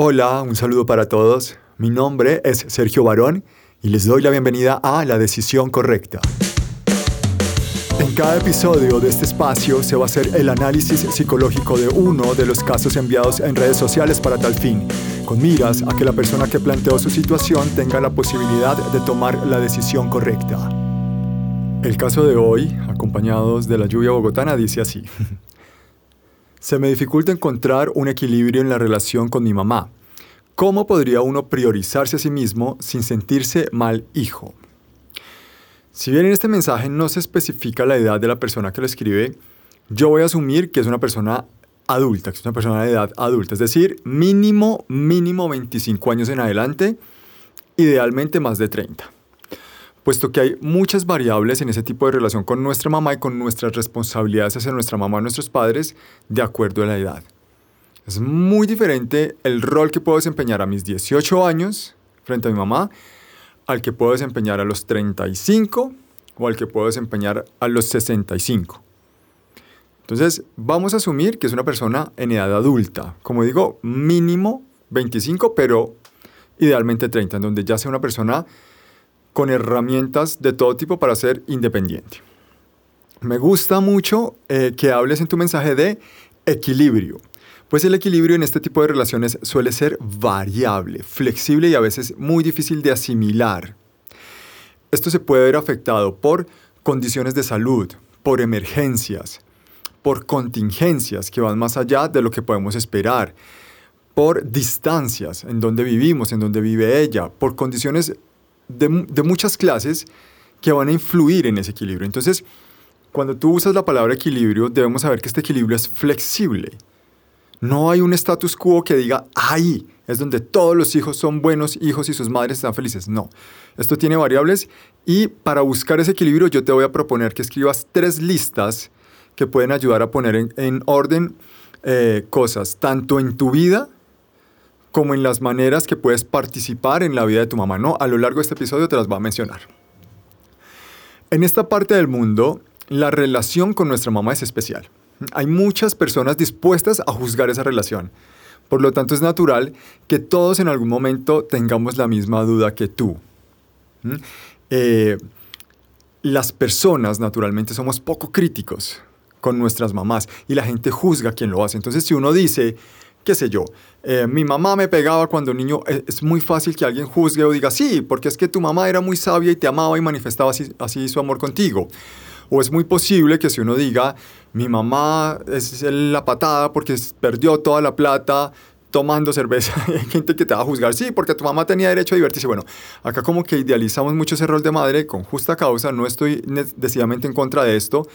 Hola, un saludo para todos. Mi nombre es Sergio Barón y les doy la bienvenida a La Decisión Correcta. En cada episodio de este espacio se va a hacer el análisis psicológico de uno de los casos enviados en redes sociales para tal fin, con miras a que la persona que planteó su situación tenga la posibilidad de tomar la decisión correcta. El caso de hoy, acompañados de la lluvia bogotana, dice así. Se me dificulta encontrar un equilibrio en la relación con mi mamá. ¿Cómo podría uno priorizarse a sí mismo sin sentirse mal hijo? Si bien en este mensaje no se especifica la edad de la persona que lo escribe, yo voy a asumir que es una persona adulta, que es una persona de edad adulta, es decir, mínimo, mínimo 25 años en adelante, idealmente más de 30 puesto que hay muchas variables en ese tipo de relación con nuestra mamá y con nuestras responsabilidades hacia nuestra mamá y nuestros padres de acuerdo a la edad. Es muy diferente el rol que puedo desempeñar a mis 18 años frente a mi mamá al que puedo desempeñar a los 35 o al que puedo desempeñar a los 65. Entonces, vamos a asumir que es una persona en edad adulta. Como digo, mínimo 25, pero idealmente 30, en donde ya sea una persona con herramientas de todo tipo para ser independiente. Me gusta mucho eh, que hables en tu mensaje de equilibrio, pues el equilibrio en este tipo de relaciones suele ser variable, flexible y a veces muy difícil de asimilar. Esto se puede ver afectado por condiciones de salud, por emergencias, por contingencias que van más allá de lo que podemos esperar, por distancias en donde vivimos, en donde vive ella, por condiciones de, muchas clases que van a influir en ese equilibrio. Entonces, cuando tú usas la palabra equilibrio, debemos saber que este equilibrio es flexible. No hay un status quo que diga, ahí es donde todos los hijos son buenos hijos y sus madres están felices. No, esto tiene variables y para buscar ese equilibrio yo te voy a proponer que escribas tres listas que pueden ayudar a poner en, orden eh, cosas, tanto en tu vida como en las maneras que puedes participar en la vida de tu mamá. No, a lo largo de este episodio te las voy a mencionar. En esta parte del mundo, la relación con nuestra mamá es especial. Hay muchas personas dispuestas a juzgar esa relación. Por lo tanto, es natural que todos en algún momento tengamos la misma duda que tú. ¿Mm? Eh, las personas, naturalmente, somos poco críticos con nuestras mamás y la gente juzga a quien lo hace. Entonces, si uno dice, qué sé yo, eh, mi mamá me pegaba cuando niño, eh, es muy fácil que alguien juzgue o diga, sí, porque es que tu mamá era muy sabia y te amaba y manifestaba así, así su amor contigo. O es muy posible que si uno diga, mi mamá es la patada porque perdió toda la plata tomando cerveza, hay gente que te va a juzgar, sí, porque tu mamá tenía derecho a divertirse. Bueno, acá como que idealizamos mucho ese rol de madre con justa causa, no estoy decididamente en contra de esto,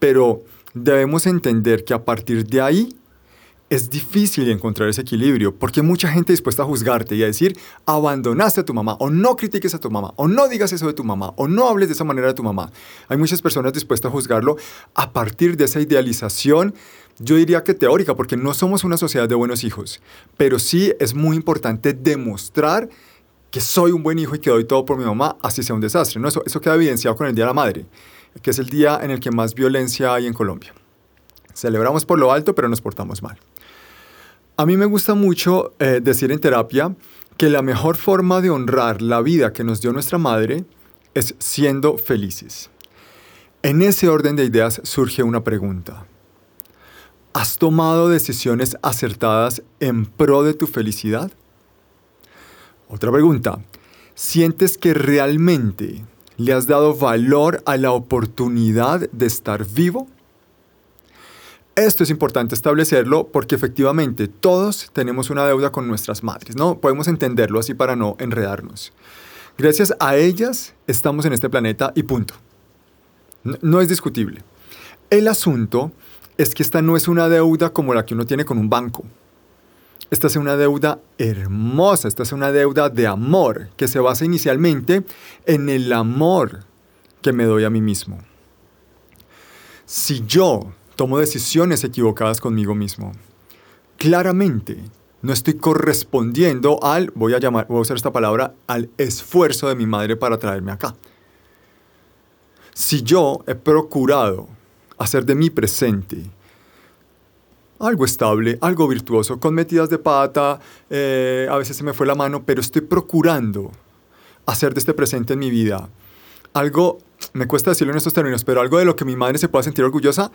pero debemos entender que a partir de ahí es difícil encontrar ese equilibrio porque mucha gente dispuesta a juzgarte y a decir, abandonaste a tu mamá, o no critiques a tu mamá, o no digas eso de tu mamá, o no hables de esa manera de tu mamá. Hay muchas personas dispuestas a juzgarlo a partir de esa idealización, yo diría que teórica, porque no somos una sociedad de buenos hijos, pero sí es muy importante demostrar que soy un buen hijo y que doy todo por mi mamá, así sea un desastre. ¿no? Eso, eso queda evidenciado con el Día de la Madre, que es el día en el que más violencia hay en Colombia. Celebramos por lo alto, pero nos portamos mal. A mí me gusta mucho eh, decir en terapia que la mejor forma de honrar la vida que nos dio nuestra madre es siendo felices. En ese orden de ideas surge una pregunta. ¿Has tomado decisiones acertadas en pro de tu felicidad? Otra pregunta. ¿Sientes que realmente le has dado valor a la oportunidad de estar vivo? Esto es importante establecerlo porque efectivamente todos tenemos una deuda con nuestras madres, ¿no? Podemos entenderlo así para no enredarnos. Gracias a ellas estamos en este planeta y punto. No, es discutible. El asunto es que esta no es una deuda como la que uno tiene con un banco. Esta es una deuda hermosa, esta es una deuda de amor que se basa inicialmente en el amor que me doy a mí mismo. Si yo tomo decisiones equivocadas conmigo mismo. Claramente, no estoy correspondiendo al, voy a llamar, voy a usar esta palabra, al esfuerzo de mi madre para traerme acá. Si yo he procurado hacer de mi presente algo estable, algo virtuoso, con metidas de pata, eh, a veces se me fue la mano, pero estoy procurando hacer de este presente en mi vida algo, me cuesta decirlo en estos términos, pero algo de lo que mi madre se pueda sentir orgullosa,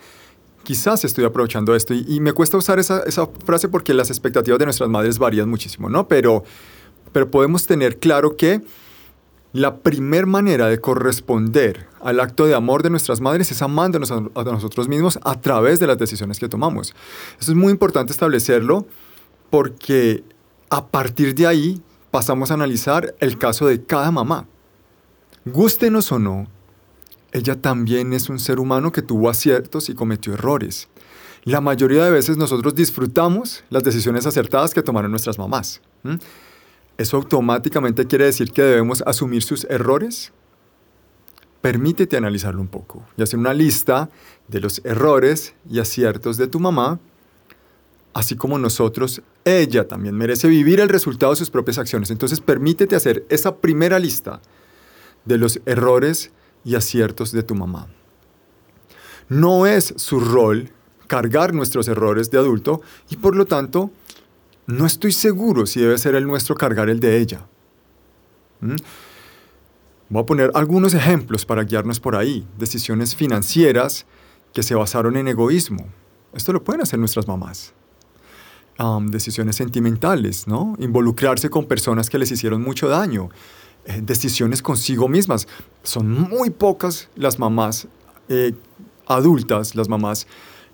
quizás estoy aprovechando esto. Y, me cuesta usar esa, esa, frase porque las expectativas de nuestras madres varían muchísimo, ¿no? Pero, pero podemos tener claro que la primer manera de corresponder al acto de amor de nuestras madres es amándonos a, nosotros mismos a través de las decisiones que tomamos. Eso es muy importante establecerlo porque a partir de ahí pasamos a analizar el caso de cada mamá. Gústenos o no, ella también es un ser humano que tuvo aciertos y cometió errores. La mayoría de veces nosotros disfrutamos las decisiones acertadas que tomaron nuestras mamás. ¿Eso automáticamente quiere decir que debemos asumir sus errores? Permítete analizarlo un poco y hacer una lista de los errores y aciertos de tu mamá, así como nosotros, ella también merece vivir el resultado de sus propias acciones. Entonces permítete hacer esa primera lista de los errores y aciertos de tu mamá. No es su rol cargar nuestros errores de adulto y por lo tanto no estoy seguro si debe ser el nuestro cargar el de ella. ¿Mm? Voy a poner algunos ejemplos para guiarnos por ahí. Decisiones financieras que se basaron en egoísmo. Esto lo pueden hacer nuestras mamás. decisiones sentimentales, ¿no? Involucrarse con personas que les hicieron mucho daño. Eh, decisiones consigo mismas. Son muy pocas las mamás eh, adultas, las mamás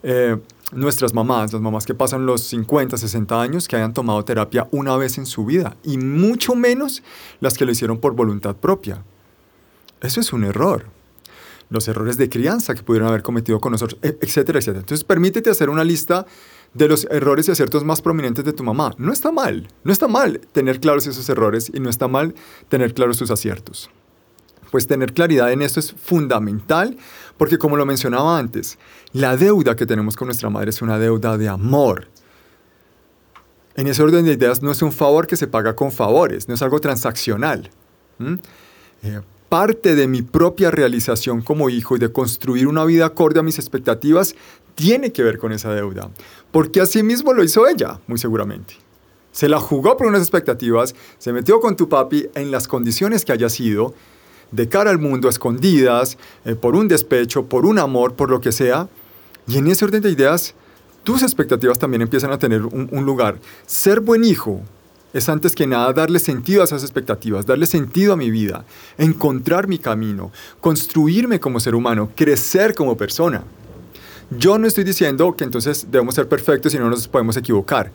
eh, nuestras mamás, las mamás que pasan los 50, 60 años, que hayan tomado terapia una vez en su vida, y mucho menos las que lo hicieron por voluntad propia. Eso es un error. Los errores de crianza que pudieron haber cometido con nosotros, e, etcétera, etcétera. Entonces, permítete hacer una lista de los errores y aciertos más prominentes de tu mamá. No está mal, no está mal tener claros esos errores y no está mal tener claros sus aciertos. Pues tener claridad en esto es fundamental porque como lo mencionaba antes, la deuda que tenemos con nuestra madre es una deuda de amor. En ese orden de ideas no es un favor que se paga con favores, no es algo transaccional. Parte de mi propia realización como hijo y de construir una vida acorde a mis expectativas tiene que ver con esa deuda, porque así mismo lo hizo ella, muy seguramente. Se la jugó por unas expectativas, se metió con tu papi en las condiciones que haya sido, de cara al mundo, escondidas, eh, por un despecho, por un amor, por lo que sea. Y en ese orden de ideas, tus expectativas también empiezan a tener un, lugar. Ser buen hijo es antes que nada darle sentido a esas expectativas, darle sentido a mi vida, encontrar mi camino, construirme como ser humano, crecer como persona. Yo no estoy diciendo que entonces debemos ser perfectos y no nos podemos equivocar.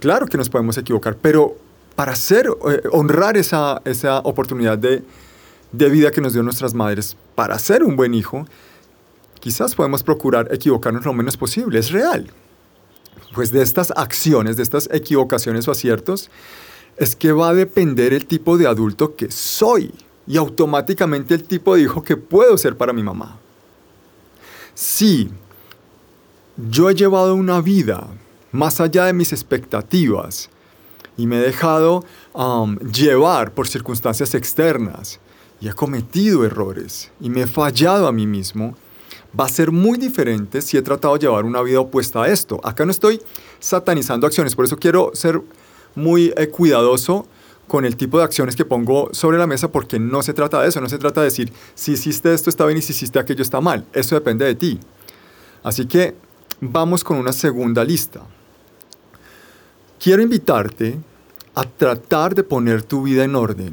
Claro que nos podemos equivocar, pero para hacer, eh, honrar esa, esa oportunidad de, de vida que nos dio nuestras madres para ser un buen hijo, quizás podemos procurar equivocarnos lo menos posible. Es real. Pues de estas acciones, de estas equivocaciones o aciertos, es que va a depender el tipo de adulto que soy y automáticamente el tipo de hijo que puedo ser para mi mamá. Si yo he llevado una vida más allá de mis expectativas y me he dejado um, llevar por circunstancias externas y he cometido errores y me he fallado a mí mismo, va a ser muy diferente si he tratado de llevar una vida opuesta a esto. Acá no estoy satanizando acciones, por eso quiero ser muy eh, cuidadoso con el tipo de acciones que pongo sobre la mesa porque no se trata de eso, no se trata de decir si hiciste esto está bien y si hiciste aquello está mal, eso depende de ti. Así que vamos con una segunda lista. Quiero invitarte a tratar de poner tu vida en orden.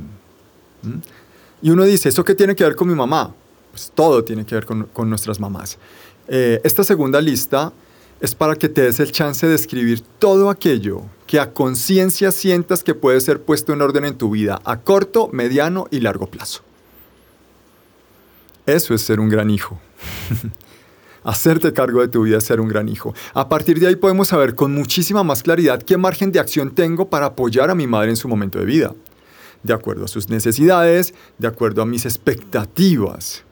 Y uno dice, ¿eso qué tiene que ver con mi mamá? Pues todo tiene que ver con, nuestras mamás. Eh, esta segunda lista es para que te des el chance de escribir todo aquello que a conciencia sientas que puede ser puesto en orden en tu vida a corto, mediano y largo plazo. Eso es ser un gran hijo. Hacerte cargo de tu vida es ser un gran hijo. A partir de ahí podemos saber con muchísima más claridad qué margen de acción tengo para apoyar a mi madre en su momento de vida de acuerdo a sus necesidades, de acuerdo a mis expectativas.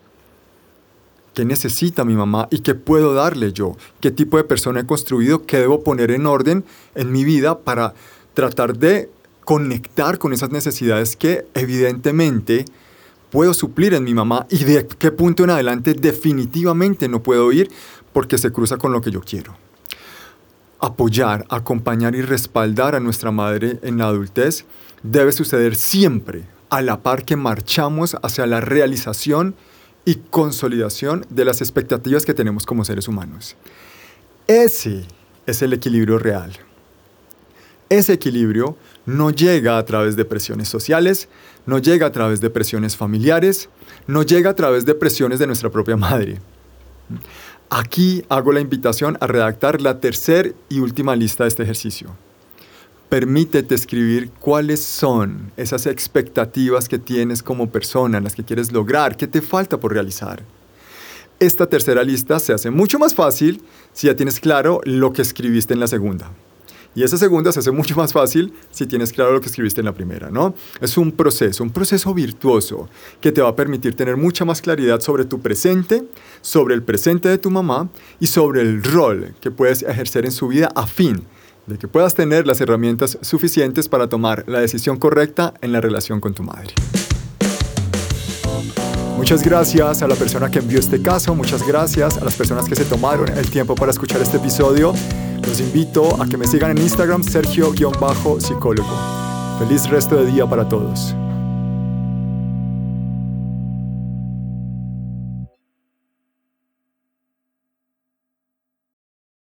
¿Qué necesita mi mamá y qué puedo darle yo? ¿Qué tipo de persona he construido? ¿Qué debo poner en orden en mi vida para tratar de conectar con esas necesidades que evidentemente puedo suplir en mi mamá y de qué punto en adelante definitivamente no puedo ir porque se cruza con lo que yo quiero? apoyar, acompañar y respaldar a nuestra madre en la adultez debe suceder siempre a la par que marchamos hacia la realización y consolidación de las expectativas que tenemos como seres humanos. Ese es el equilibrio real. Ese equilibrio no llega a través de presiones sociales, no llega a través de presiones familiares, no llega a través de presiones de nuestra propia madre. Aquí hago la invitación a redactar la tercera y última lista de este ejercicio. Permítete escribir cuáles son esas expectativas que tienes como persona, las que quieres lograr, qué te falta por realizar. Esta tercera lista se hace mucho más fácil si ya tienes claro lo que escribiste en la segunda. Y esa segunda se hace mucho más fácil si tienes claro lo que escribiste en la primera, ¿no? Es un proceso, un proceso virtuoso que te va a permitir tener mucha más claridad sobre tu presente, sobre el presente de tu mamá y sobre el rol que puedes ejercer en su vida a fin de que puedas tener las herramientas suficientes para tomar la decisión correcta en la relación con tu madre. Muchas gracias a la persona que envió este caso, muchas gracias a las personas que se tomaron el tiempo para escuchar este episodio. Los invito a que me sigan en Instagram, Sergio-psicólogo. Feliz resto de día para todos.